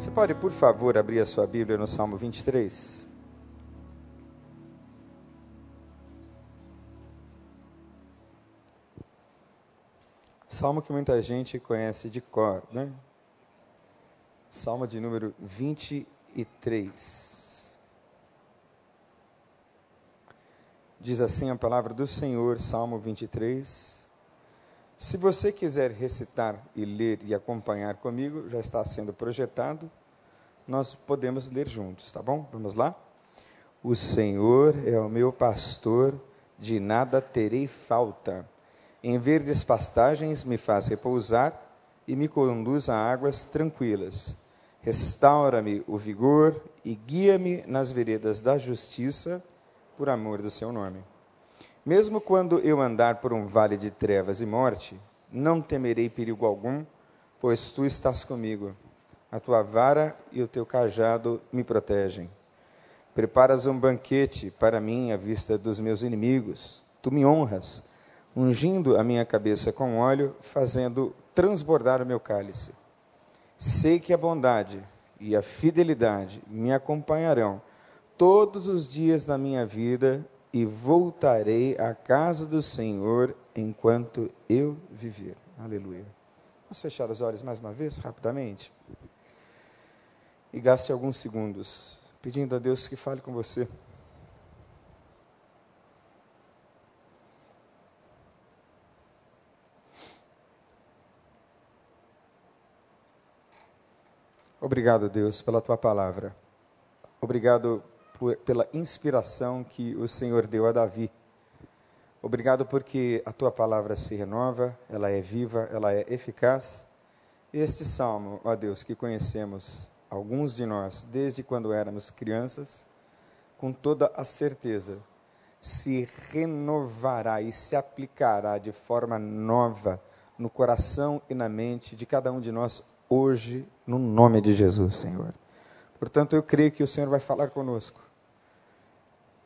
Você pode, por favor, abrir a sua Bíblia no Salmo 23? Salmo que muita gente conhece de cor, né? Salmo de número 23. Diz assim a palavra do Senhor, Salmo 23. Se você quiser recitar e ler e acompanhar comigo, já está sendo projetado, nós podemos ler juntos, tá bom? Vamos lá? O Senhor é o meu pastor, de nada terei falta. Em verdes pastagens me faz repousar e me conduz a águas tranquilas. Restaura-me o vigor e guia-me nas veredas da justiça, por amor do seu nome. Mesmo quando eu andar por um vale de trevas e morte, não temerei perigo algum, pois tu estás comigo. A tua vara e o teu cajado me protegem. Preparas um banquete para mim à vista dos meus inimigos. Tu me honras, ungindo a minha cabeça com óleo, fazendo transbordar o meu cálice. Sei que a bondade e a fidelidade me acompanharão todos os dias da minha vida e voltarei à casa do Senhor enquanto eu viver. Aleluia. Vamos fechar os olhos mais uma vez, rapidamente? E gaste alguns segundos pedindo a Deus que fale com você. Obrigado, Deus, pela tua palavra. Obrigado por, pela inspiração que o Senhor deu a Davi. Obrigado porque a tua palavra se renova, ela é viva, ela é eficaz. Este salmo, ó Deus, que conhecemos, alguns de nós, desde quando éramos crianças, com toda a certeza, se renovará e se aplicará de forma nova no coração e na mente de cada um de nós hoje, no nome de Jesus, Senhor. Portanto, eu creio que o Senhor vai falar conosco.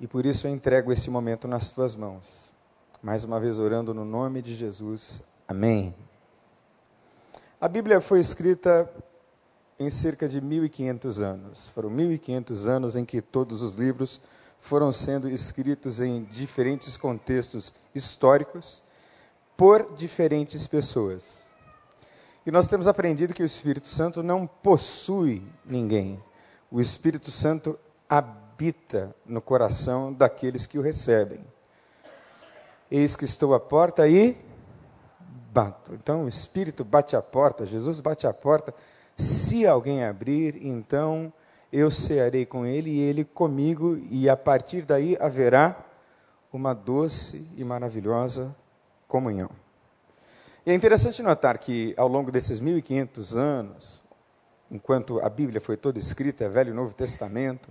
E por isso eu entrego esse momento nas tuas mãos. Mais uma vez orando no nome de Jesus. Amém. A Bíblia foi escrita em cerca de 1500 anos. Foram 1500 anos em que todos os livros foram sendo escritos em diferentes contextos históricos por diferentes pessoas. E nós temos aprendido que o Espírito Santo não possui ninguém. O Espírito Santo habita habita no coração daqueles que o recebem. Eis que estou à porta e bato. Então o Espírito bate a porta, Jesus bate a porta. Se alguém abrir, então eu cearei com ele e ele comigo, e a partir daí haverá uma doce e maravilhosa comunhão. E é interessante notar que ao longo desses 1500 anos, enquanto a Bíblia foi toda escrita, Velho e Novo Testamento,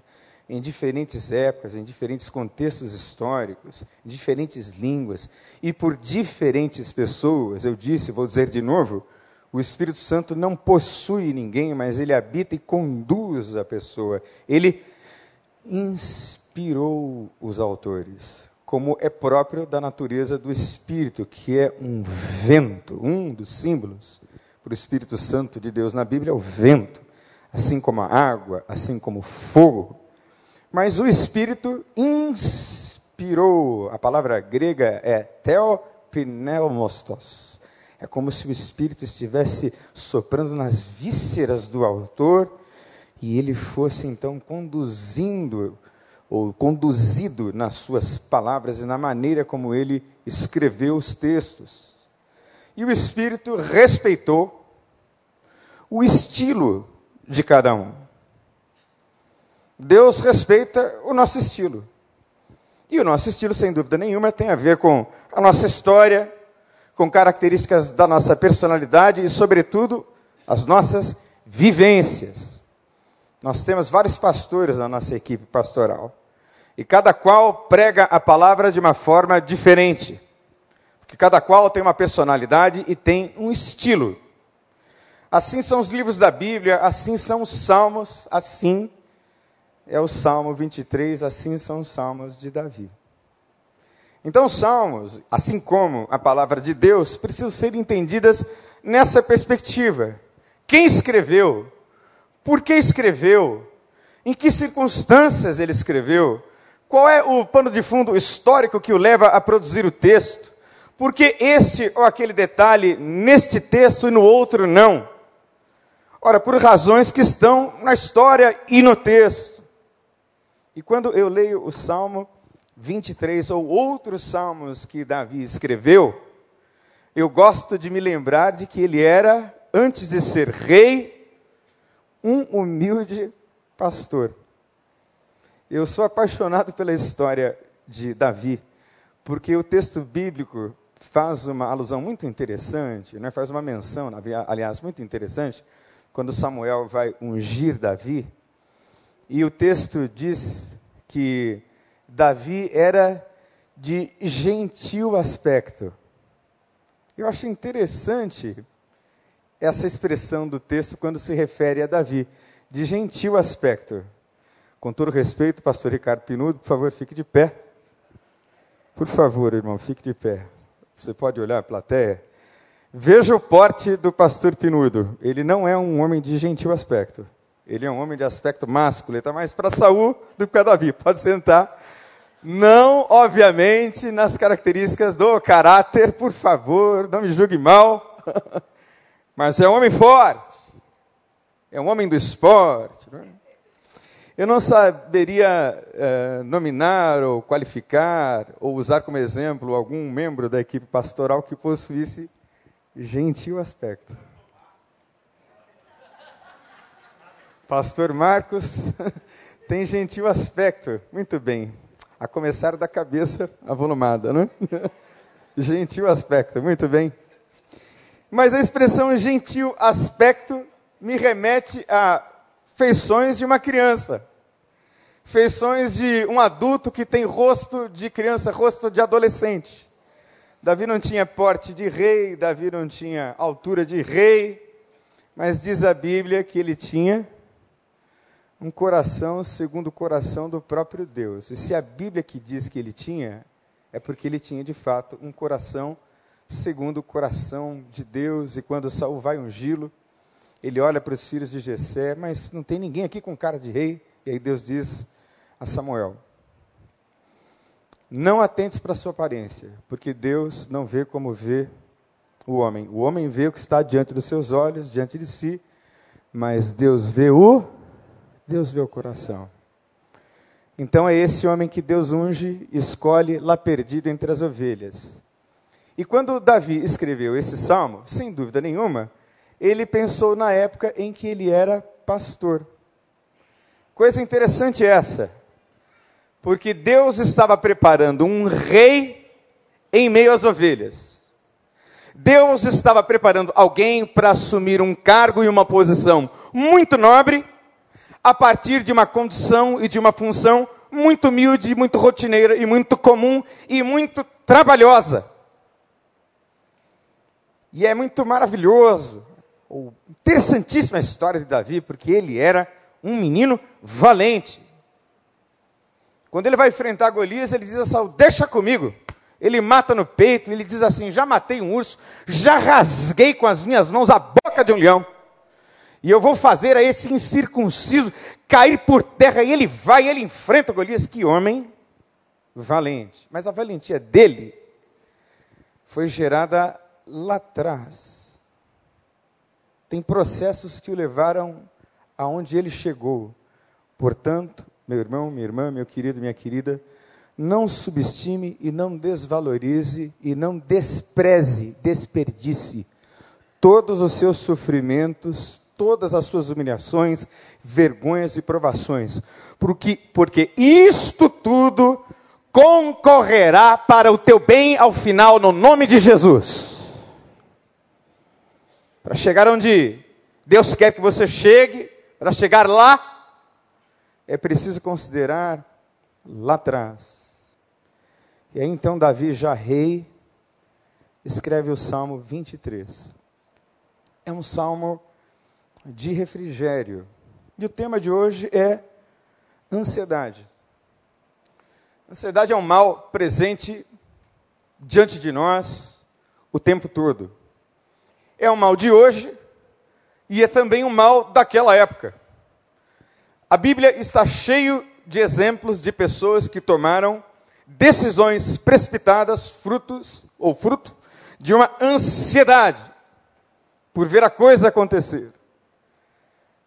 em diferentes épocas, em diferentes contextos históricos, diferentes línguas e por diferentes pessoas. Eu disse, vou dizer de novo, o Espírito Santo não possui ninguém, mas ele habita e conduz a pessoa. Ele inspirou os autores, como é próprio da natureza do Espírito, que é um vento, um dos símbolos para o Espírito Santo de Deus na Bíblia é o vento, assim como a água, assim como o fogo, mas o Espírito inspirou. A palavra grega é theopneumostos. É como se o Espírito estivesse soprando nas vísceras do autor e ele fosse então conduzindo ou conduzido nas suas palavras e na maneira como ele escreveu os textos. E o Espírito respeitou o estilo de cada um. Deus respeita o nosso estilo. E o nosso estilo, sem dúvida nenhuma, tem a ver com a nossa história, com características da nossa personalidade e, sobretudo, as nossas vivências. Nós temos vários pastores na nossa equipe pastoral. E cada qual prega a palavra de uma forma diferente. Porque cada qual tem uma personalidade e tem um estilo. Assim são os livros da Bíblia, assim são os salmos, assim é o Salmo 23, assim são os salmos de Davi. Então, os salmos, assim como a palavra de Deus, precisam ser entendidas nessa perspectiva. Quem escreveu? por que escreveu, em que circunstâncias ele escreveu, qual é o pano de fundo histórico que o leva a produzir o texto, por que este ou aquele detalhe neste texto e no outro não. Ora, por razões que estão na história e no texto. E quando eu leio o Salmo 23 ou outros salmos que Davi escreveu, eu gosto de me lembrar de que ele era, antes de ser rei, um humilde pastor. Eu sou apaixonado pela história de Davi, porque o texto bíblico faz uma alusão muito interessante, né? faz uma menção, aliás, muito interessante, quando Samuel vai ungir Davi, e o texto diz que Davi era de gentil aspecto. Eu acho interessante essa expressão do texto quando se refere a Davi, de gentil aspecto. Com todo respeito, pastor Ricardo Pinudo, por favor, fique de pé. Por favor, irmão, fique de pé. Você pode olhar a plateia. Veja o porte do pastor Pinudo. Ele não é um homem de gentil aspecto. Ele é um homem de aspecto másculo. Ele está mais para Saul do que para Davi. Pode sentar. Não, obviamente, nas características do caráter, por favor, não me julgue mal. Mas é um homem forte. É um homem do esporte. Não é? Eu não saberia eh, nominar ou qualificar ou usar como exemplo algum membro da equipe pastoral que possuísse gentil aspecto. Pastor Marcos tem gentil aspecto. Muito bem a começar da cabeça avolumada, né? gentil aspecto, muito bem. Mas a expressão gentil aspecto me remete a feições de uma criança. Feições de um adulto que tem rosto de criança, rosto de adolescente. Davi não tinha porte de rei, Davi não tinha altura de rei, mas diz a Bíblia que ele tinha um coração segundo o coração do próprio Deus. E se a Bíblia que diz que ele tinha, é porque ele tinha de fato um coração segundo o coração de Deus. E quando Saul vai ungí-lo, ele olha para os filhos de Jessé, mas não tem ninguém aqui com cara de rei. E aí Deus diz a Samuel: Não atentes para a sua aparência, porque Deus não vê como vê o homem. O homem vê o que está diante dos seus olhos, diante de si, mas Deus vê o Deus vê o coração. Então é esse homem que Deus unge, escolhe lá perdido entre as ovelhas. E quando Davi escreveu esse salmo, sem dúvida nenhuma, ele pensou na época em que ele era pastor. Coisa interessante essa, porque Deus estava preparando um rei em meio às ovelhas. Deus estava preparando alguém para assumir um cargo e uma posição muito nobre a partir de uma condição e de uma função muito humilde, muito rotineira e muito comum e muito trabalhosa. E é muito maravilhoso, ou interessantíssima a história de Davi, porque ele era um menino valente. Quando ele vai enfrentar Golias, ele diz a Saul: Deixa comigo. Ele mata no peito, ele diz assim: Já matei um urso, já rasguei com as minhas mãos a boca de um leão. E eu vou fazer a esse incircunciso cair por terra. E ele vai, ele enfrenta Golias. Que homem valente. Mas a valentia dele foi gerada lá atrás. Tem processos que o levaram aonde ele chegou. Portanto, meu irmão, minha irmã, meu querido, minha querida, não subestime e não desvalorize e não despreze, desperdice todos os seus sofrimentos, todas as suas humilhações, vergonhas e provações, porque, porque isto tudo concorrerá para o teu bem ao final, no nome de Jesus. Para chegar onde Deus quer que você chegue, para chegar lá, é preciso considerar lá atrás. E aí então Davi, já rei, escreve o Salmo 23. É um salmo de refrigério. E o tema de hoje é ansiedade. Ansiedade é um mal presente diante de nós o tempo todo. É um mal de hoje e é também um mal daquela época. A Bíblia está cheio de exemplos de pessoas que tomaram decisões precipitadas, frutos ou fruto de uma ansiedade por ver a coisa acontecer,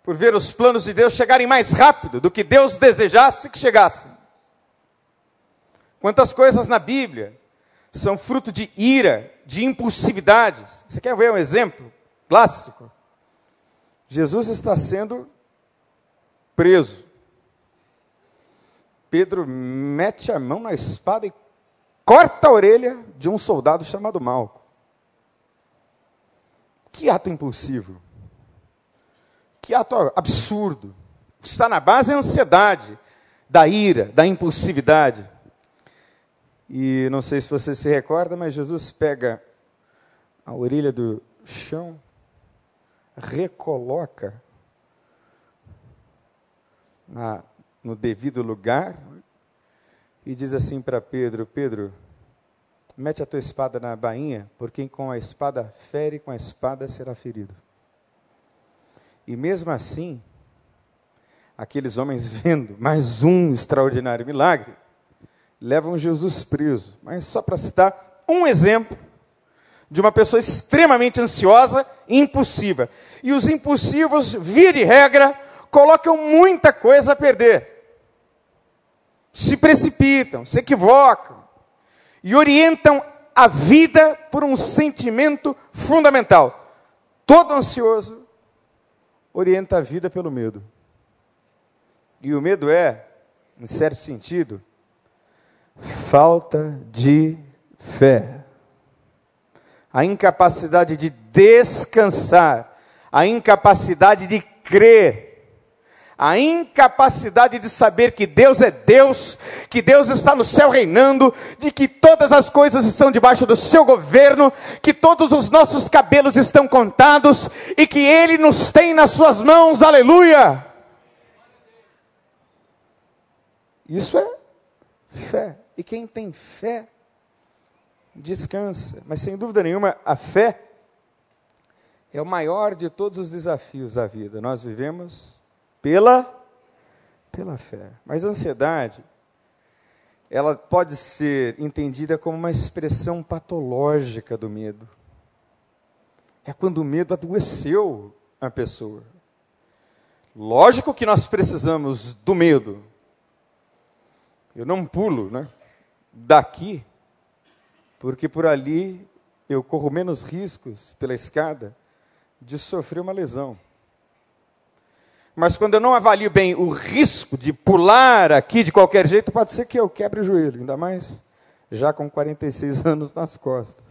por ver os planos de Deus chegarem mais rápido do que Deus desejasse que chegassem. Quantas coisas na Bíblia são fruto de ira, de impulsividades. Você quer ver um exemplo clássico? Jesus está sendo preso. Pedro mete a mão na espada e corta a orelha de um soldado chamado Malco. Que ato impulsivo. Que ato absurdo. O que está na base é a ansiedade, da ira, da impulsividade. E não sei se você se recorda, mas Jesus pega a orelha do chão, recoloca na, no devido lugar e diz assim para Pedro: Pedro, mete a tua espada na bainha, porque com a espada fere, com a espada será ferido. E mesmo assim, aqueles homens vendo mais um extraordinário milagre, levam Jesus preso. Mas só para citar um exemplo de uma pessoa extremamente ansiosa e impulsiva. E os impulsivos, via de regra, colocam muita coisa a perder. Se precipitam, se equivocam e orientam a vida por um sentimento fundamental. Todo ansioso orienta a vida pelo medo. E o medo é, em certo sentido, falta de fé. A incapacidade de descansar, a incapacidade de crer, a incapacidade de saber que Deus é Deus, que Deus está no céu reinando, de que todas as coisas estão debaixo do seu governo, que todos os nossos cabelos estão contados e que Ele nos tem nas suas mãos, aleluia! Isso é fé. E quem tem fé, descansa. Mas sem dúvida nenhuma, a fé é o maior de todos os desafios da vida. Nós vivemos pela pela fé. Mas a ansiedade ela pode ser entendida como uma expressão patológica do medo. É quando o medo adoeceu a pessoa. Lógico que nós precisamos do medo. Eu não pulo, né? daqui, porque por ali eu corro menos riscos pela escada de sofrer uma lesão. Mas quando eu não avalio bem o risco de pular aqui de qualquer jeito, pode ser que eu quebre o joelho, ainda mais já com 46 anos nas costas.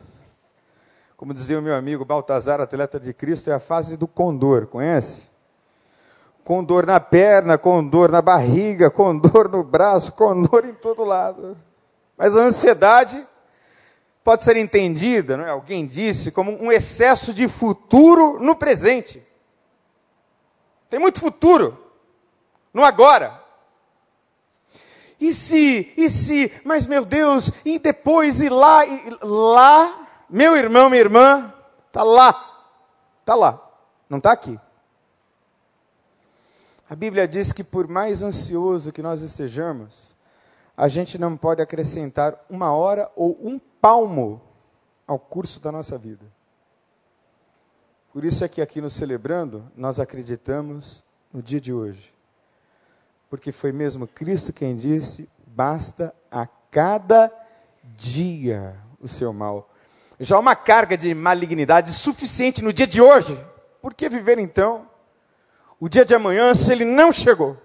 Como dizia o meu amigo Baltazar, atleta de Cristo, é a fase do condor, conhece? Com dor na perna, com dor na barriga, com dor no braço, com dor em todo lado. Mas a ansiedade pode ser entendida, não é? alguém disse, como um excesso de futuro no presente. Tem muito futuro no agora. E se, e se, mas meu Deus, e depois, e lá, e lá, meu irmão, minha irmã, está lá, está lá, não está aqui. A Bíblia diz que por mais ansioso que nós estejamos, a gente não pode acrescentar uma hora ou um palmo ao curso da nossa vida. Por isso é que aqui no Celebrando, nós acreditamos no dia de hoje. Porque foi mesmo Cristo quem disse: basta a cada dia o seu mal. Já uma carga de malignidade suficiente no dia de hoje. Por que viver então o dia de amanhã se ele não chegou?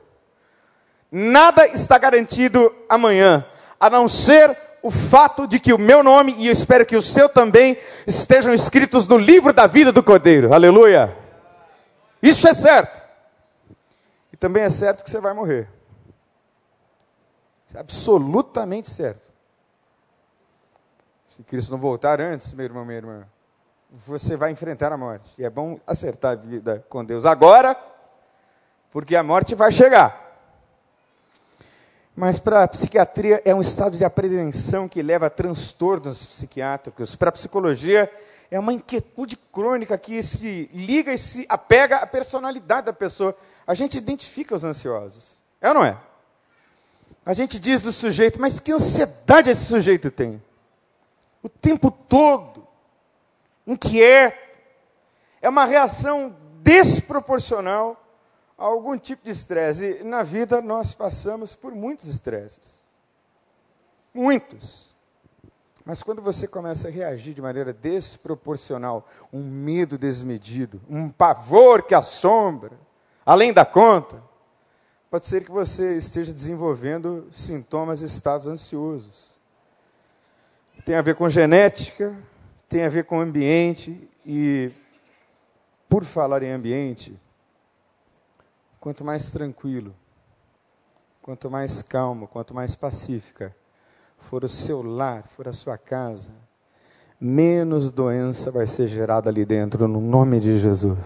Nada está garantido amanhã, a não ser o fato de que o meu nome e eu espero que o seu também estejam escritos no livro da vida do Cordeiro. Aleluia! Isso é certo. E também é certo que você vai morrer. Isso é absolutamente certo. Se Cristo não voltar antes, meu irmão, minha irmã, você vai enfrentar a morte. E é bom acertar a vida com Deus agora, porque a morte vai chegar. Mas para a psiquiatria é um estado de apreensão que leva a transtornos psiquiátricos. Para a psicologia é uma inquietude crônica que se liga e se apega à personalidade da pessoa. A gente identifica os ansiosos. É ou não é? A gente diz do sujeito, mas que ansiedade esse sujeito tem? O tempo todo, inquieto. É uma reação desproporcional algum tipo de estresse. E na vida nós passamos por muitos estresses. Muitos. Mas quando você começa a reagir de maneira desproporcional, um medo desmedido, um pavor que assombra, além da conta, pode ser que você esteja desenvolvendo sintomas e estados ansiosos. Tem a ver com genética, tem a ver com ambiente e, por falar em ambiente, quanto mais tranquilo, quanto mais calmo, quanto mais pacífica for o seu lar, for a sua casa, menos doença vai ser gerada ali dentro, no nome de Jesus.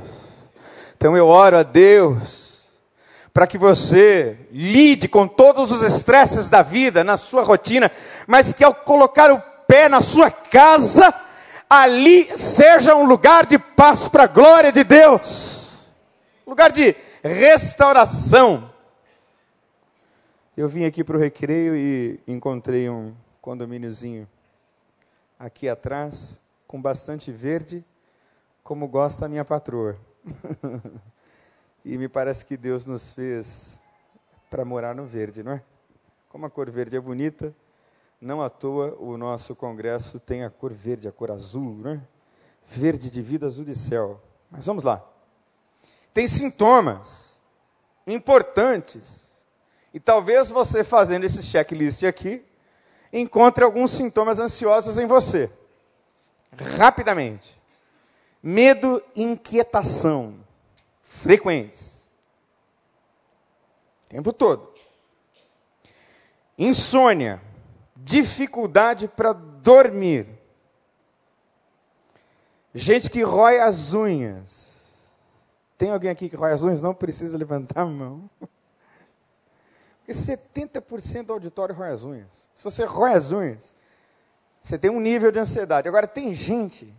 Então eu oro a Deus para que você lide com todos os estresses da vida, na sua rotina, mas que ao colocar o pé na sua casa, ali seja um lugar de paz para a glória de Deus, lugar de restauração. Eu vim aqui para o recreio e encontrei um condomíniozinho aqui atrás, com bastante verde, como gosta a minha patroa. e me parece que Deus nos fez para morar no verde, não é? Como a cor verde é bonita, não à toa o nosso congresso tem a cor verde, a cor azul, não é? Verde de vida, azul de céu. Mas vamos lá. Tem sintomas importantes e talvez você fazendo esse checklist aqui, encontre alguns sintomas ansiosos em você. Rapidamente. Medo e inquietação frequentes. O tempo todo. Insônia, dificuldade para dormir. Gente que rói as unhas. Tem alguém aqui que as unhas? Não precisa levantar a mão. Porque 70% do auditório rói as unhas. Se você rói as unhas, você tem um nível de ansiedade. Agora, tem gente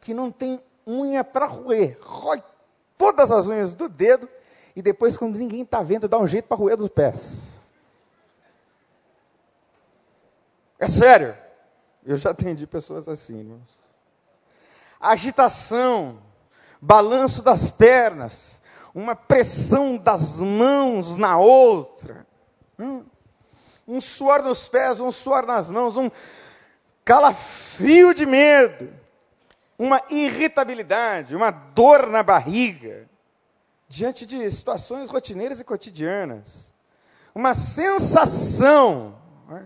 que não tem unha para roer. Rói todas as unhas do dedo e depois, quando ninguém está vendo, dá um jeito para roer dos pés. É sério. Eu já atendi pessoas assim. Agitação, balanço das pernas, uma pressão das mãos na outra. Hum. Um suor nos pés, um suor nas mãos, um calafrio de medo, uma irritabilidade, uma dor na barriga, diante de situações rotineiras e cotidianas. Uma sensação. Né?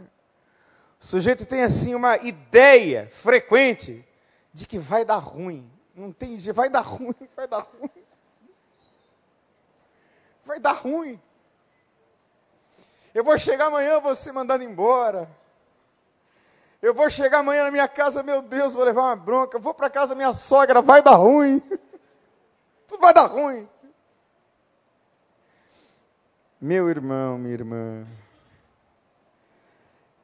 O sujeito tem assim uma ideia frequente de que vai dar ruim. Não tem, vai dar ruim, vai dar ruim. Vai dar ruim. Eu vou chegar amanhã, vou ser mandado embora. Eu vou chegar amanhã na minha casa, meu Deus, vou levar uma bronca. Vou para casa da minha sogra, vai dar ruim. Tudo vai dar ruim. Meu irmão, minha irmã.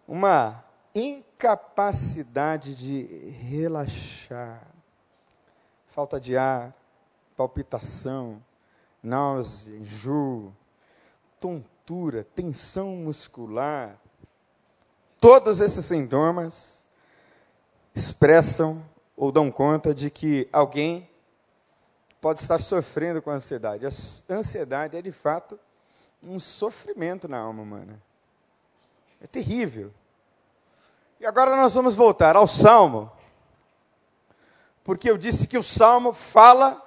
Uma incapacidade de relaxar. Falta de ar, palpitação, náusea, enjoo, tontura tensão muscular, todos esses sintomas expressam ou dão conta de que alguém pode estar sofrendo com ansiedade. A ansiedade é de fato um sofrimento na alma humana. É terrível. E agora nós vamos voltar ao Salmo, porque eu disse que o Salmo fala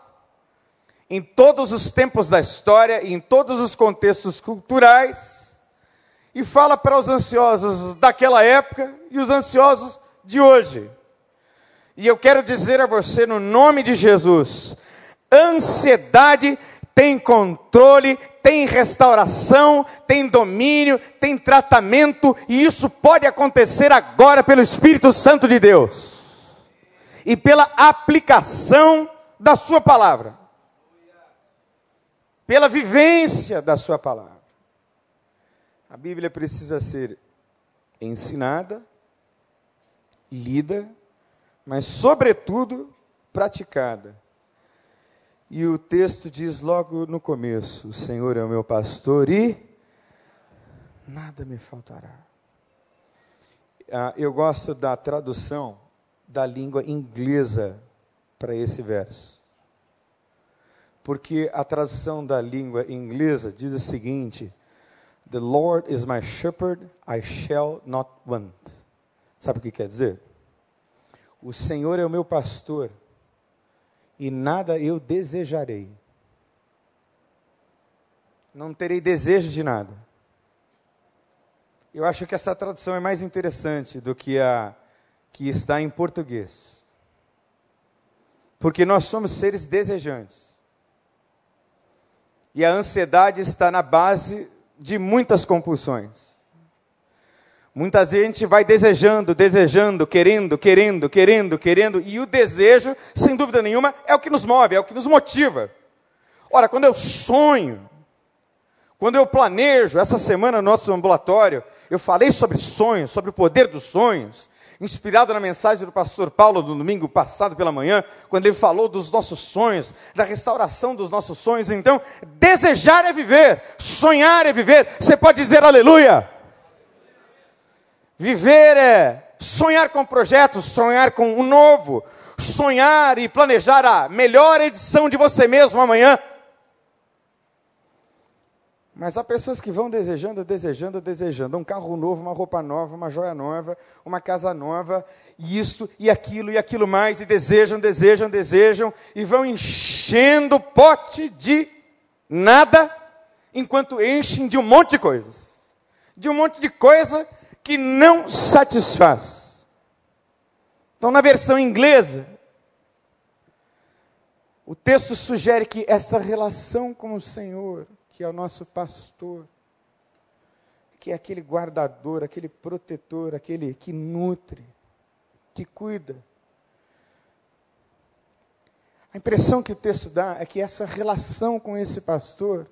em todos os tempos da história e em todos os contextos culturais, e fala para os ansiosos daquela época e os ansiosos de hoje. E eu quero dizer a você, no nome de Jesus, ansiedade tem controle, tem restauração, tem domínio, tem tratamento, e isso pode acontecer agora pelo Espírito Santo de Deus e pela aplicação da Sua palavra pela vivência da Sua palavra. A Bíblia precisa ser ensinada, lida, mas, sobretudo, praticada. E o texto diz logo no começo: O Senhor é o meu pastor e nada me faltará. Ah, eu gosto da tradução da língua inglesa para esse verso. Porque a tradução da língua inglesa diz o seguinte: The Lord is my shepherd, I shall not want. Sabe o que quer dizer? O Senhor é o meu pastor e nada eu desejarei. Não terei desejo de nada. Eu acho que essa tradução é mais interessante do que a que está em português. Porque nós somos seres desejantes. E a ansiedade está na base de muitas compulsões. Muitas vezes a gente vai desejando, desejando, querendo, querendo, querendo, querendo, e o desejo, sem dúvida nenhuma, é o que nos move, é o que nos motiva. Ora, quando eu sonho, quando eu planejo, essa semana no nosso ambulatório, eu falei sobre sonhos, sobre o poder dos sonhos, inspirado na mensagem do pastor Paulo do domingo passado pela manhã, quando ele falou dos nossos sonhos, da restauração dos nossos sonhos. Então, desejar é viver, sonhar é viver. Você pode dizer aleluia. Viver é sonhar com projetos, sonhar com o novo, sonhar e planejar a melhor edição de você mesmo amanhã. Mas há pessoas que vão desejando, desejando, desejando um carro novo, uma roupa nova, uma joia nova, uma casa nova, e isto e aquilo e aquilo mais, e desejam, desejam, desejam, e vão enchendo o pote de nada, enquanto enchem de um monte de coisas. De um monte de coisa que não satisfaz. Então, na versão inglesa, o texto sugere que essa relação com o Senhor que é o nosso pastor, que é aquele guardador, aquele protetor, aquele que nutre, que cuida. A impressão que o texto dá é que essa relação com esse pastor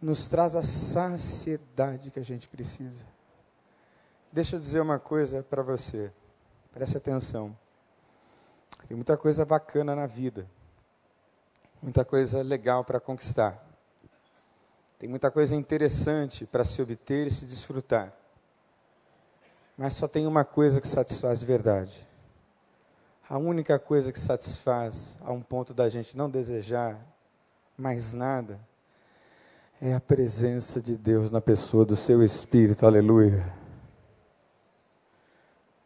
nos traz a saciedade que a gente precisa. Deixa eu dizer uma coisa para você, preste atenção. Tem muita coisa bacana na vida, muita coisa legal para conquistar. Tem muita coisa interessante para se obter e se desfrutar. Mas só tem uma coisa que satisfaz de verdade. A única coisa que satisfaz a um ponto da gente não desejar mais nada é a presença de Deus na pessoa do seu espírito. Aleluia.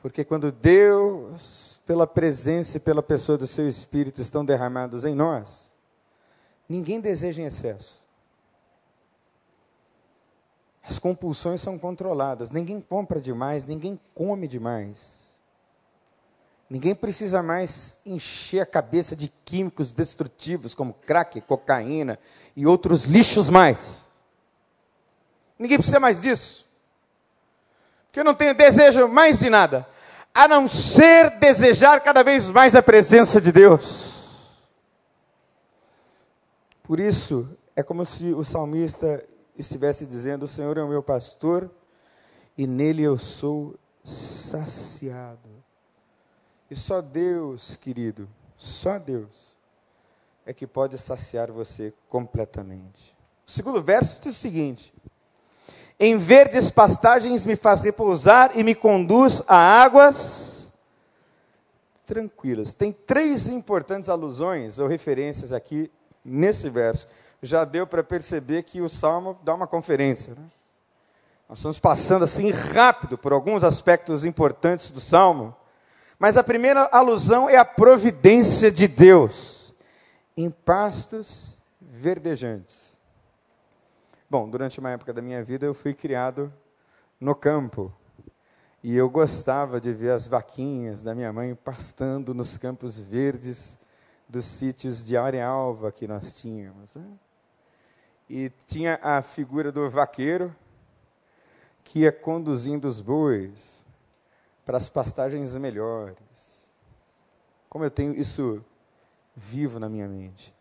Porque quando Deus, pela presença e pela pessoa do seu espírito estão derramados em nós, ninguém deseja em excesso. As compulsões são controladas. Ninguém compra demais, ninguém come demais. Ninguém precisa mais encher a cabeça de químicos destrutivos como crack, cocaína e outros lixos mais. Ninguém precisa mais disso. Porque eu não tenho desejo mais de nada, a não ser desejar cada vez mais a presença de Deus. Por isso, é como se o salmista estivesse dizendo: O Senhor é o meu pastor e nele eu sou saciado. E só Deus, querido, só Deus é que pode saciar você completamente. O segundo verso diz o seguinte: Em verdes pastagens me faz repousar e me conduz a águas tranquilas. Tem três importantes alusões ou referências aqui nesse verso já deu para perceber que o salmo dá uma conferência. Né? Nós estamos passando assim rápido por alguns aspectos importantes do salmo, mas a primeira alusão é a providência de Deus em pastos verdejantes. Bom, durante uma época da minha vida eu fui criado no campo. E eu gostava de ver as vaquinhas da minha mãe pastando nos campos verdes dos sítios de Arealva que nós tínhamos. Né? E tinha a figura do vaqueiro que ia conduzindo os bois para as pastagens melhores. Como eu tenho isso vivo na minha mente.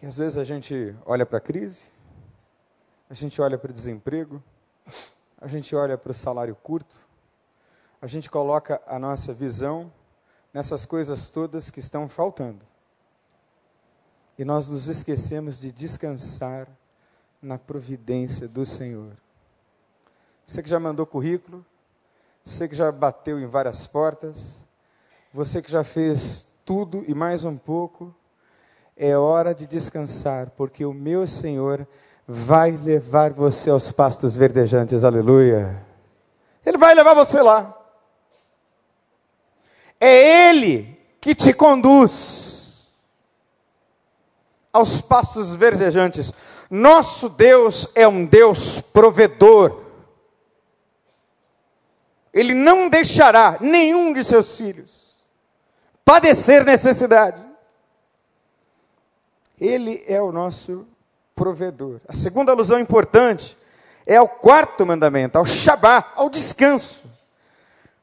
E às vezes a gente olha para a crise, a gente olha para o desemprego, a gente olha para o salário curto, a gente coloca a nossa visão nessas coisas todas que estão faltando. E nós nos esquecemos de descansar na providência do Senhor. Você que já mandou currículo, você que já bateu em várias portas, você que já fez tudo e mais um pouco, é hora de descansar, porque o meu Senhor vai levar você aos pastos verdejantes, aleluia. Ele vai levar você lá. É Ele que te conduz aos pastos verdejantes. Nosso Deus é um Deus provedor. Ele não deixará nenhum de seus filhos padecer necessidade. Ele é o nosso provedor. A segunda alusão importante é ao quarto mandamento, ao Shabá, ao descanso.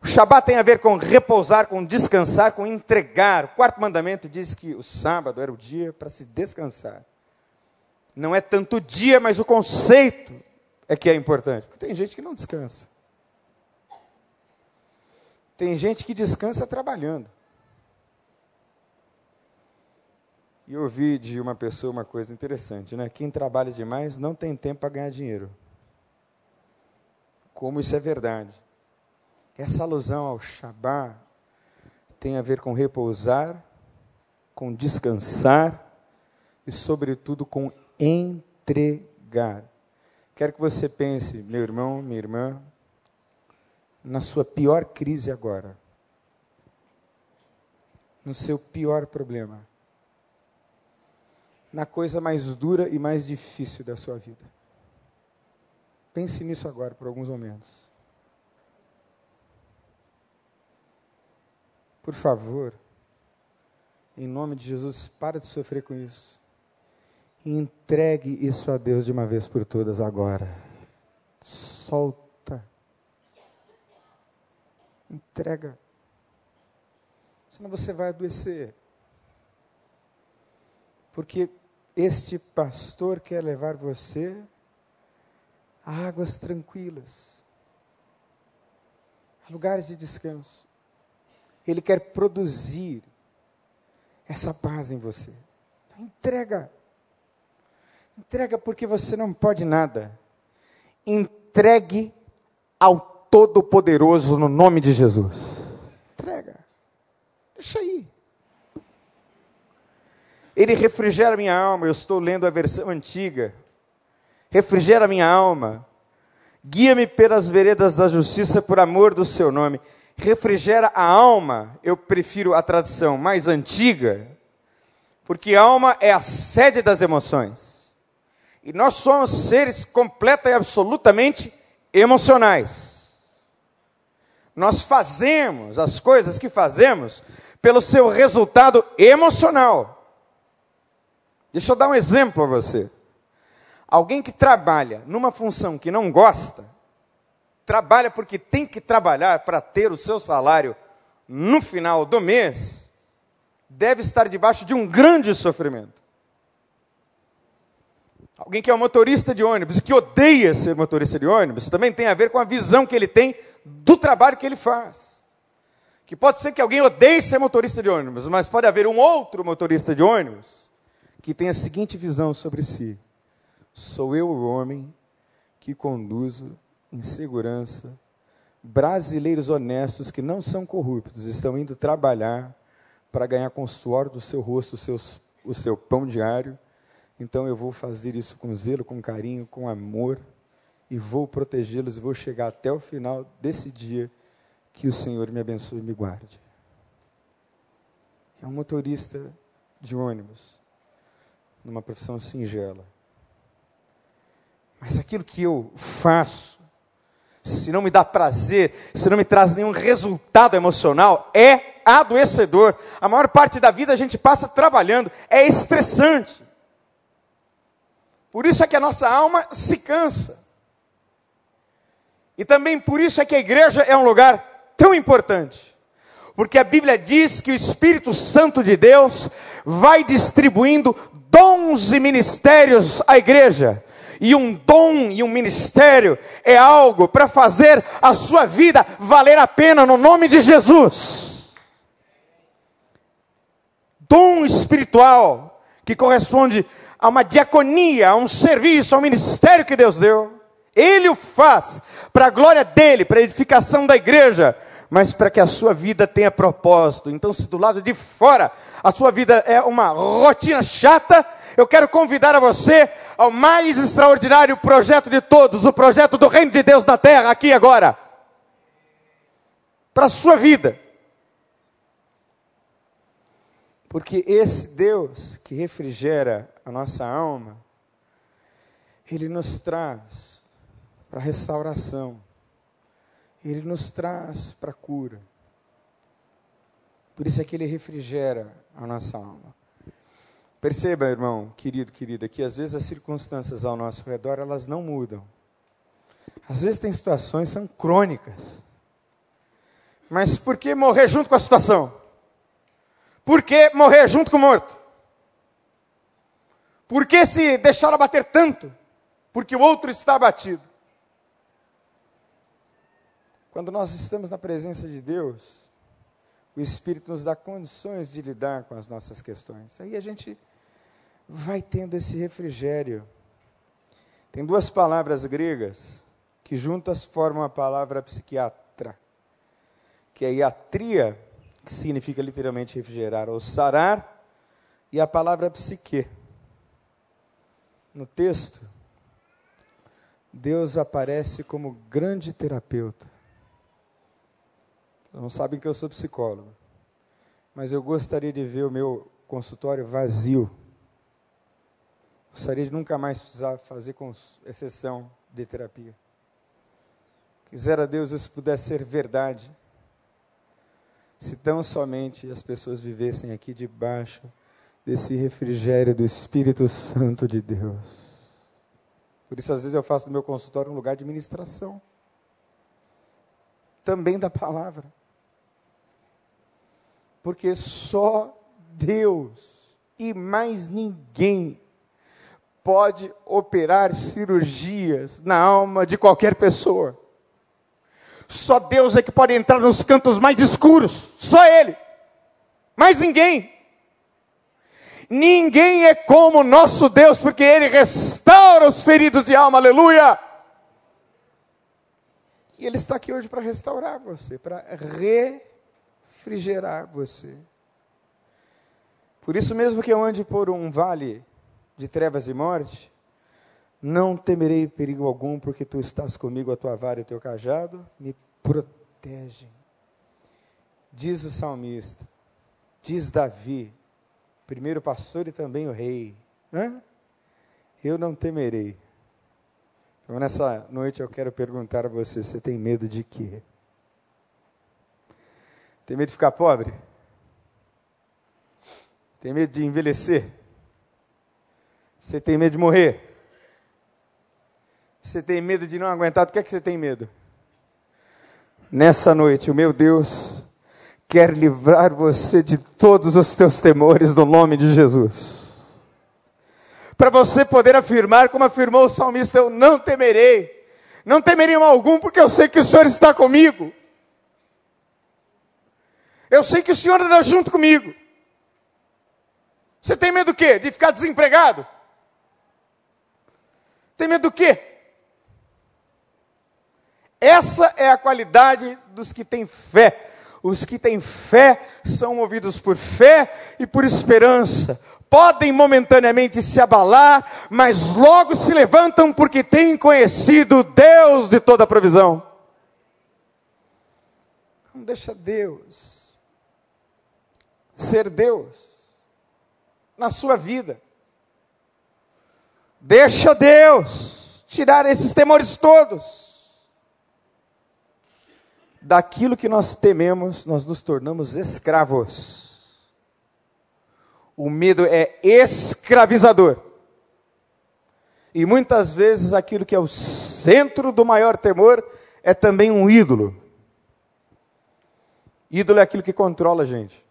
O Shabá tem a ver com repousar, com descansar, com entregar. O quarto mandamento diz que o sábado era o dia para se descansar. Não é tanto o dia, mas o conceito é que é importante. Porque tem gente que não descansa. Tem gente que descansa trabalhando. E eu ouvi de uma pessoa uma coisa interessante, né? Quem trabalha demais não tem tempo para ganhar dinheiro. Como isso é verdade. Essa alusão ao Shabá tem a ver com repousar, com descansar e, sobretudo, com entregar. Quero que você pense, meu irmão, minha irmã, na sua pior crise agora, no seu pior problema na coisa mais dura e mais difícil da sua vida. Pense nisso agora por alguns momentos. Por favor, em nome de Jesus, para de sofrer com isso. E entregue isso a Deus de uma vez por todas agora. Solta. Entrega. Senão você vai adoecer. Porque este pastor quer levar você a águas tranquilas, a lugares de descanso. Ele quer produzir essa paz em você. Então, entrega. Entrega porque você não pode nada. Entregue ao Todo-Poderoso no nome de Jesus. Entrega. Deixa aí. Ele refrigera minha alma. Eu estou lendo a versão antiga. Refrigera minha alma. Guia-me pelas veredas da justiça por amor do seu nome. Refrigera a alma. Eu prefiro a tradução mais antiga, porque alma é a sede das emoções. E nós somos seres completa e absolutamente emocionais. Nós fazemos as coisas que fazemos pelo seu resultado emocional. Deixa eu dar um exemplo a você. Alguém que trabalha numa função que não gosta, trabalha porque tem que trabalhar para ter o seu salário no final do mês, deve estar debaixo de um grande sofrimento. Alguém que é um motorista de ônibus que odeia ser motorista de ônibus, também tem a ver com a visão que ele tem do trabalho que ele faz. Que pode ser que alguém odeie ser motorista de ônibus, mas pode haver um outro motorista de ônibus que tem a seguinte visão sobre si: sou eu o homem que conduzo em segurança brasileiros honestos que não são corruptos, estão indo trabalhar para ganhar com o suor do seu rosto seus, o seu pão diário. Então eu vou fazer isso com zelo, com carinho, com amor e vou protegê-los e vou chegar até o final desse dia que o Senhor me abençoe e me guarde. É um motorista de ônibus numa profissão singela. Mas aquilo que eu faço, se não me dá prazer, se não me traz nenhum resultado emocional, é adoecedor. A maior parte da vida a gente passa trabalhando, é estressante. Por isso é que a nossa alma se cansa. E também por isso é que a igreja é um lugar tão importante. Porque a Bíblia diz que o Espírito Santo de Deus vai distribuindo dons e ministérios à igreja. E um dom e um ministério é algo para fazer a sua vida valer a pena no nome de Jesus. dom espiritual que corresponde a uma diaconia, a um serviço, a um ministério que Deus deu. Ele o faz para a glória dele, para a edificação da igreja, mas para que a sua vida tenha propósito. Então, se do lado de fora a sua vida é uma rotina chata, eu quero convidar a você ao mais extraordinário projeto de todos, o projeto do reino de Deus na terra, aqui agora. Para a sua vida. Porque esse Deus que refrigera a nossa alma, ele nos traz para restauração. Ele nos traz para cura. Por isso é que ele refrigera a nossa alma. Perceba, irmão, querido, querida, que às vezes as circunstâncias ao nosso redor, elas não mudam. Às vezes tem situações que são crônicas. Mas por que morrer junto com a situação? Por que morrer junto com o morto? Por que se deixar abater tanto? Porque o outro está abatido. Quando nós estamos na presença de Deus, o Espírito nos dá condições de lidar com as nossas questões. Aí a gente vai tendo esse refrigério. Tem duas palavras gregas que juntas formam a palavra psiquiatra, que é iatria, que significa literalmente refrigerar, ou sarar, e a palavra psique. No texto, Deus aparece como grande terapeuta. Não sabem que eu sou psicólogo, mas eu gostaria de ver o meu consultório vazio. Gostaria de nunca mais precisar fazer com exceção de terapia. Quisera Deus isso pudesse ser verdade. Se tão somente as pessoas vivessem aqui debaixo desse refrigério do Espírito Santo de Deus. Por isso, às vezes, eu faço do meu consultório um lugar de ministração. Também da palavra. Porque só Deus e mais ninguém pode operar cirurgias na alma de qualquer pessoa. Só Deus é que pode entrar nos cantos mais escuros. Só Ele. Mais ninguém. Ninguém é como nosso Deus, porque Ele restaura os feridos de alma. Aleluia. E Ele está aqui hoje para restaurar você, para refrigerar você. Por isso mesmo que eu ande por um vale de trevas e morte, não temerei perigo algum, porque tu estás comigo, a tua vara e o teu cajado me protegem. Diz o salmista, diz Davi, primeiro pastor e também o rei. Hã? Eu não temerei. Então, nessa noite eu quero perguntar a você: você tem medo de quê? Tem medo de ficar pobre? Tem medo de envelhecer? Você tem medo de morrer? Você tem medo de não aguentar? Do que é que você tem medo? Nessa noite, o meu Deus quer livrar você de todos os teus temores no nome de Jesus. Para você poder afirmar, como afirmou o salmista, eu não temerei, não temerei mal algum, porque eu sei que o Senhor está comigo. Eu sei que o Senhor anda junto comigo. Você tem medo do quê? De ficar desempregado? Tem medo do quê? Essa é a qualidade dos que têm fé. Os que têm fé são movidos por fé e por esperança. Podem momentaneamente se abalar, mas logo se levantam porque têm conhecido Deus de toda a provisão. Não deixa Deus ser Deus na sua vida. Deixa Deus tirar esses temores todos daquilo que nós tememos, nós nos tornamos escravos. O medo é escravizador. E muitas vezes aquilo que é o centro do maior temor é também um ídolo. Ídolo é aquilo que controla a gente.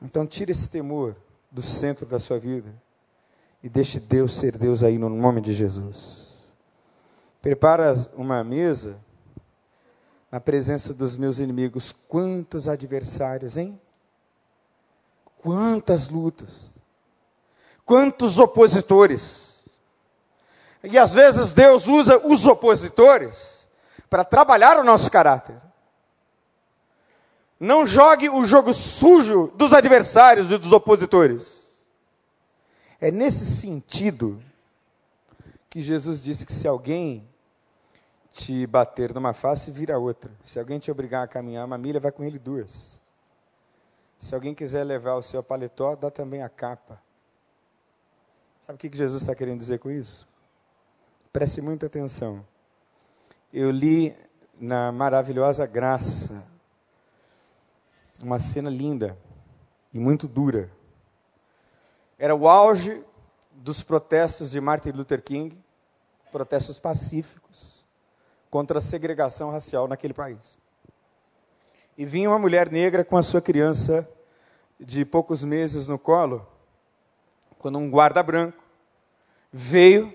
Então tire esse temor do centro da sua vida e deixe Deus ser Deus aí no nome de Jesus. Prepara uma mesa na presença dos meus inimigos. Quantos adversários, hein? Quantas lutas, quantos opositores. E às vezes Deus usa os opositores para trabalhar o nosso caráter. Não jogue o jogo sujo dos adversários e dos opositores. É nesse sentido que Jesus disse que se alguém te bater numa face, vira outra. Se alguém te obrigar a caminhar uma milha, vai com ele duas. Se alguém quiser levar o seu paletó, dá também a capa. Sabe o que Jesus está querendo dizer com isso? Preste muita atenção. Eu li na maravilhosa graça uma cena linda e muito dura. Era o auge dos protestos de Martin Luther King, protestos pacíficos contra a segregação racial naquele país. E vinha uma mulher negra com a sua criança de poucos meses no colo, quando um guarda branco veio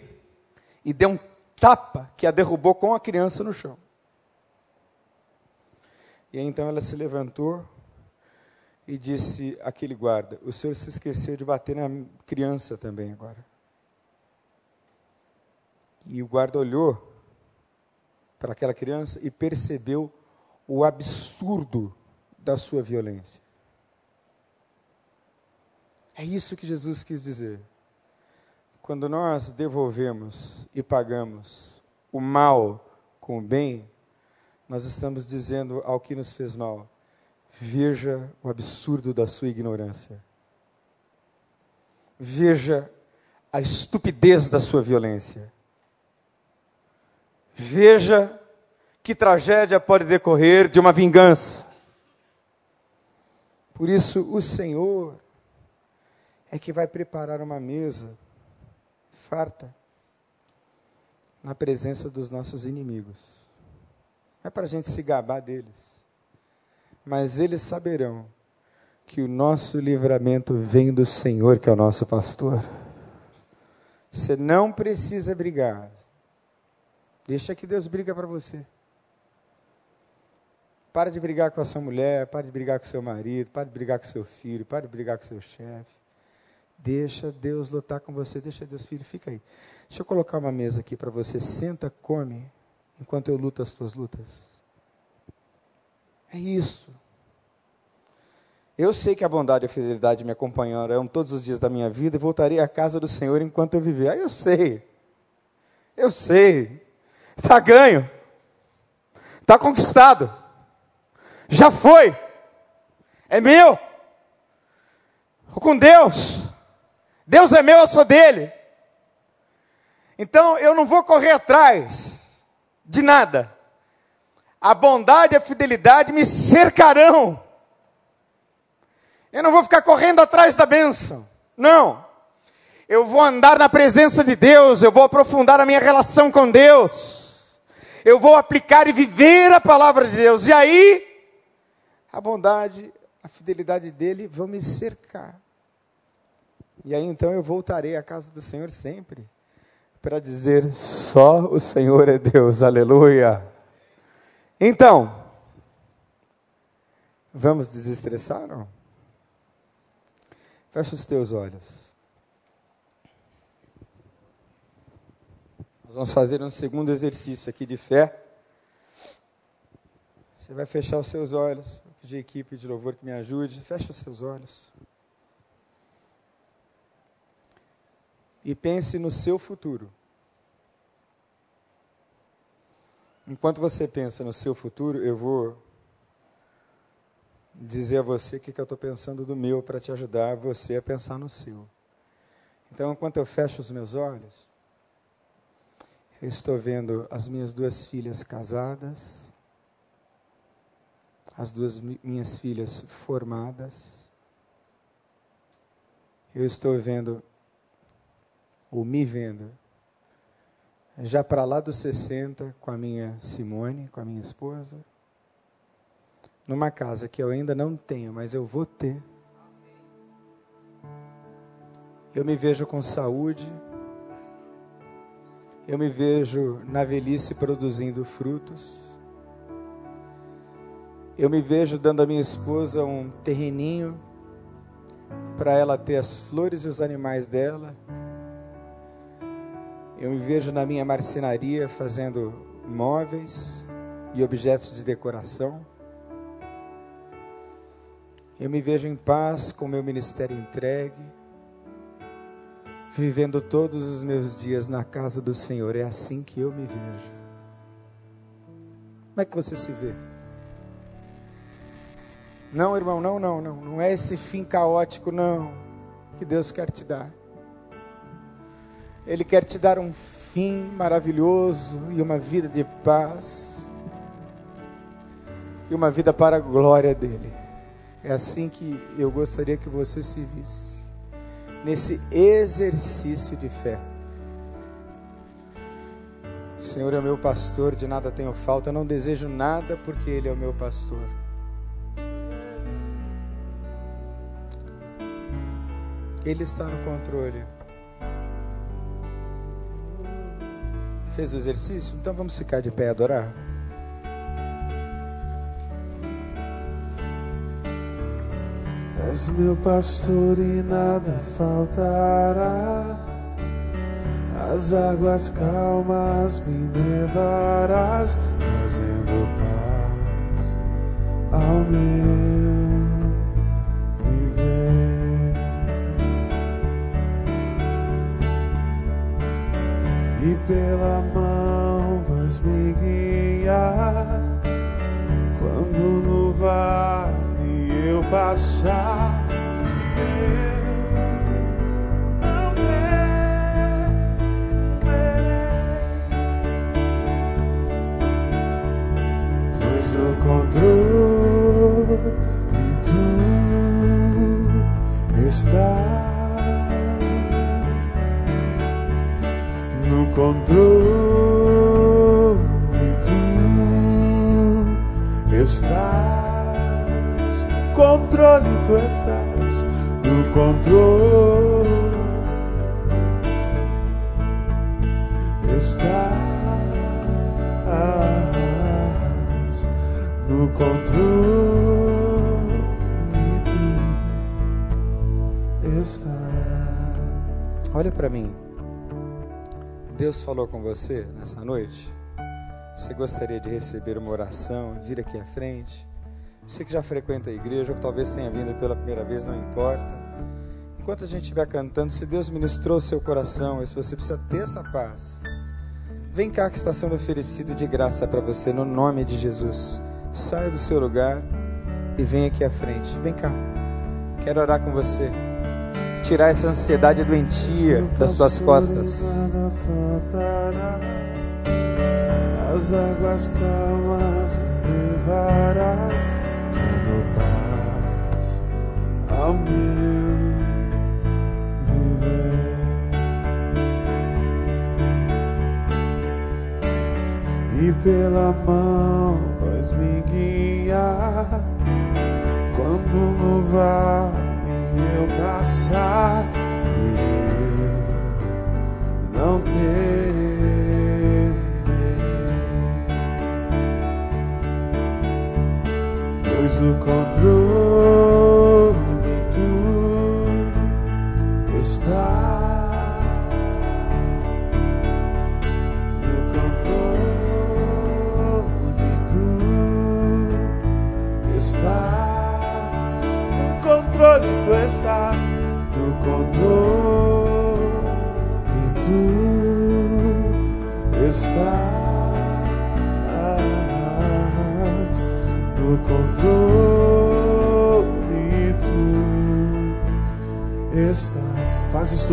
e deu um tapa que a derrubou com a criança no chão. E então ela se levantou e disse àquele guarda: O senhor se esqueceu de bater na criança também agora. E o guarda olhou para aquela criança e percebeu o absurdo da sua violência. É isso que Jesus quis dizer. Quando nós devolvemos e pagamos o mal com o bem, nós estamos dizendo ao que nos fez mal: Veja o absurdo da sua ignorância. Veja a estupidez da sua violência. Veja que tragédia pode decorrer de uma vingança. Por isso, o Senhor é que vai preparar uma mesa farta na presença dos nossos inimigos. Não é para a gente se gabar deles mas eles saberão que o nosso livramento vem do Senhor, que é o nosso pastor. Você não precisa brigar. Deixa que Deus briga para você. Para de brigar com a sua mulher, para de brigar com seu marido, para de brigar com seu filho, para de brigar com seu chefe. Deixa Deus lutar com você, deixa Deus, filho, fica aí. Deixa eu colocar uma mesa aqui para você. Senta, come, enquanto eu luto as tuas lutas. É isso. Eu sei que a bondade e a fidelidade me acompanharão todos os dias da minha vida e voltarei à casa do Senhor enquanto eu viver. Ah, eu sei. Eu sei. Está ganho. Está conquistado. Já foi. É meu. Com Deus. Deus é meu, eu sou dele. Então eu não vou correr atrás de nada a bondade e a fidelidade me cercarão. Eu não vou ficar correndo atrás da bênção. Não. Eu vou andar na presença de Deus, eu vou aprofundar a minha relação com Deus. Eu vou aplicar e viver a palavra de Deus. E aí, a bondade, a fidelidade dele vão me cercar. E aí então eu voltarei à casa do Senhor sempre para dizer: só o Senhor é Deus. Aleluia. Então, vamos desestressar? Não? Fecha os teus olhos. Nós vamos fazer um segundo exercício aqui de fé. Você vai fechar os seus olhos. Vou pedir a equipe de louvor que me ajude. Fecha os seus olhos. E pense no seu futuro. Enquanto você pensa no seu futuro, eu vou dizer a você o que, que eu estou pensando do meu para te ajudar você a pensar no seu. Então, enquanto eu fecho os meus olhos, eu estou vendo as minhas duas filhas casadas, as duas minhas filhas formadas. Eu estou vendo, ou me vendo, já para lá dos 60, com a minha Simone, com a minha esposa, numa casa que eu ainda não tenho, mas eu vou ter. Eu me vejo com saúde, eu me vejo na velhice produzindo frutos. Eu me vejo dando à minha esposa um terreninho para ela ter as flores e os animais dela. Eu me vejo na minha marcenaria fazendo móveis e objetos de decoração. Eu me vejo em paz com meu ministério entregue, vivendo todos os meus dias na casa do Senhor. É assim que eu me vejo. Como é que você se vê? Não, irmão, não, não, não. Não é esse fim caótico, não, que Deus quer te dar. Ele quer te dar um fim maravilhoso e uma vida de paz. E uma vida para a glória dele. É assim que eu gostaria que você se visse. Nesse exercício de fé. O Senhor é meu pastor, de nada tenho falta, não desejo nada porque Ele é o meu pastor. Ele está no controle. Fez o exercício? Então vamos ficar de pé e adorar. És meu pastor e nada faltará. As águas calmas me levarás, trazendo paz ao meu e pela mão vais me guiar quando no vale eu passar. Eu controle tu estás, controle tu estás, no controle estás, no controle tu estás. Olha para mim. Deus falou com você nessa noite? Você gostaria de receber uma oração, vir aqui à frente? Você que já frequenta a igreja, ou que talvez tenha vindo pela primeira vez, não importa. Enquanto a gente estiver cantando, se Deus ministrou o seu coração, e se você precisa ter essa paz, vem cá que está sendo oferecido de graça para você, no nome de Jesus. Saia do seu lugar e vem aqui à frente. Vem cá. Quero orar com você tirar essa ansiedade doentia das suas costas. As águas calmas me levarás, sendo paz ao meu viver. E pela mão vais me guiar quando no vale eu passar e não ter, pois o controle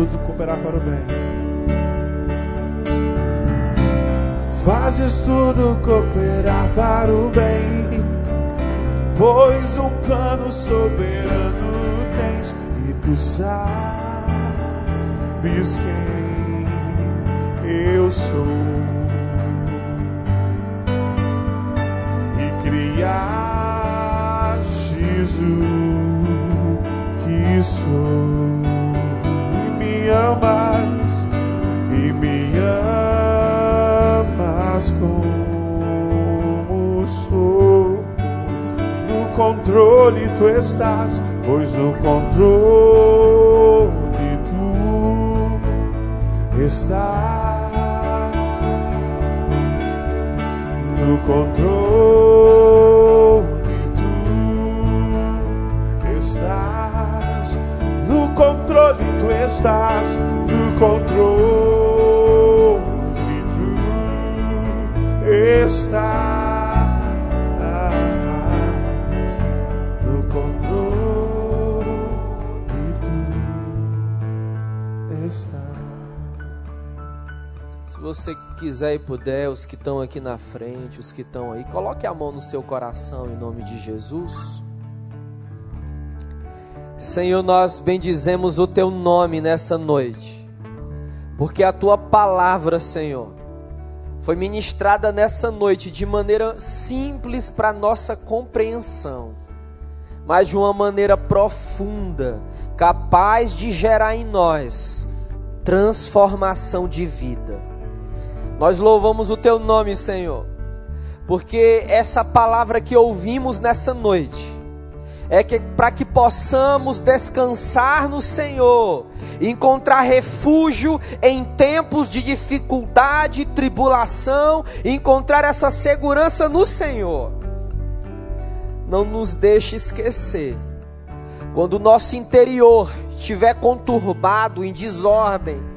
tudo cooperar para o bem. Fazes tudo cooperar para o bem, pois um plano soberano tu sabes quem eu sou e criastes o que sou e amas e me amas como sou no controle controle tu estás, pois no controle tu estás. No controle controle tu estás, no controle tu estás. você quiser e puder, os que estão aqui na frente, os que estão aí, coloque a mão no seu coração em nome de Jesus. Senhor, nós bendizemos o teu nome nessa noite, porque a tua palavra, Senhor, foi ministrada nessa noite de maneira simples para nossa compreensão, mas de uma maneira profunda, capaz de gerar em nós transformação de vida. Nós louvamos o teu nome, Senhor, porque essa palavra que ouvimos nessa noite é que para que possamos descansar no Senhor, encontrar refúgio em tempos de dificuldade, tribulação, encontrar essa segurança no Senhor. Não nos deixe esquecer, quando o nosso interior estiver conturbado, em desordem,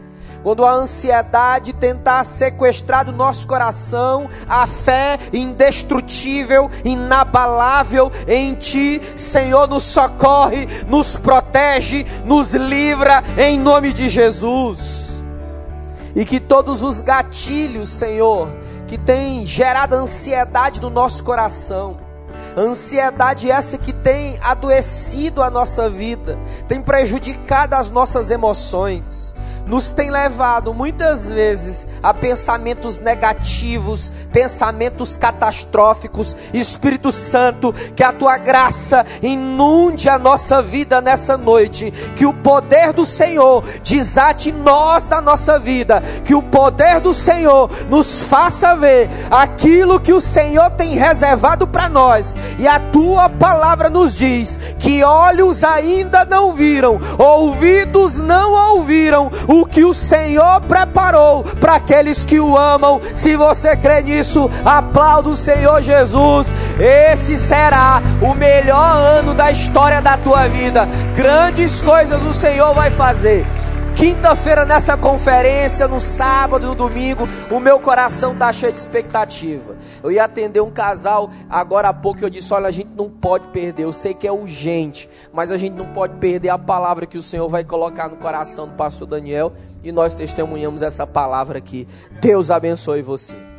quando a ansiedade tentar sequestrar do nosso coração a fé indestrutível, inabalável em Ti, Senhor, nos socorre, nos protege, nos livra em nome de Jesus. E que todos os gatilhos, Senhor, que tem gerado ansiedade no nosso coração, ansiedade essa que tem adoecido a nossa vida, tem prejudicado as nossas emoções nos tem levado muitas vezes a pensamentos negativos, pensamentos catastróficos. Espírito Santo, que a tua graça inunde a nossa vida nessa noite, que o poder do Senhor desate nós da nossa vida, que o poder do Senhor nos faça ver aquilo que o Senhor tem reservado para nós. E a tua palavra nos diz que olhos ainda não viram, ouvidos não ouviram o que o Senhor preparou para aqueles que o amam. Se você crê nisso, aplauda o Senhor Jesus. Esse será o melhor ano da história da tua vida. Grandes coisas o Senhor vai fazer. Quinta-feira nessa conferência, no sábado, no domingo, o meu coração está cheio de expectativa. Eu ia atender um casal agora há pouco eu disse: olha, a gente não pode perder. Eu sei que é urgente, mas a gente não pode perder a palavra que o Senhor vai colocar no coração do pastor Daniel e nós testemunhamos essa palavra aqui. Deus abençoe você.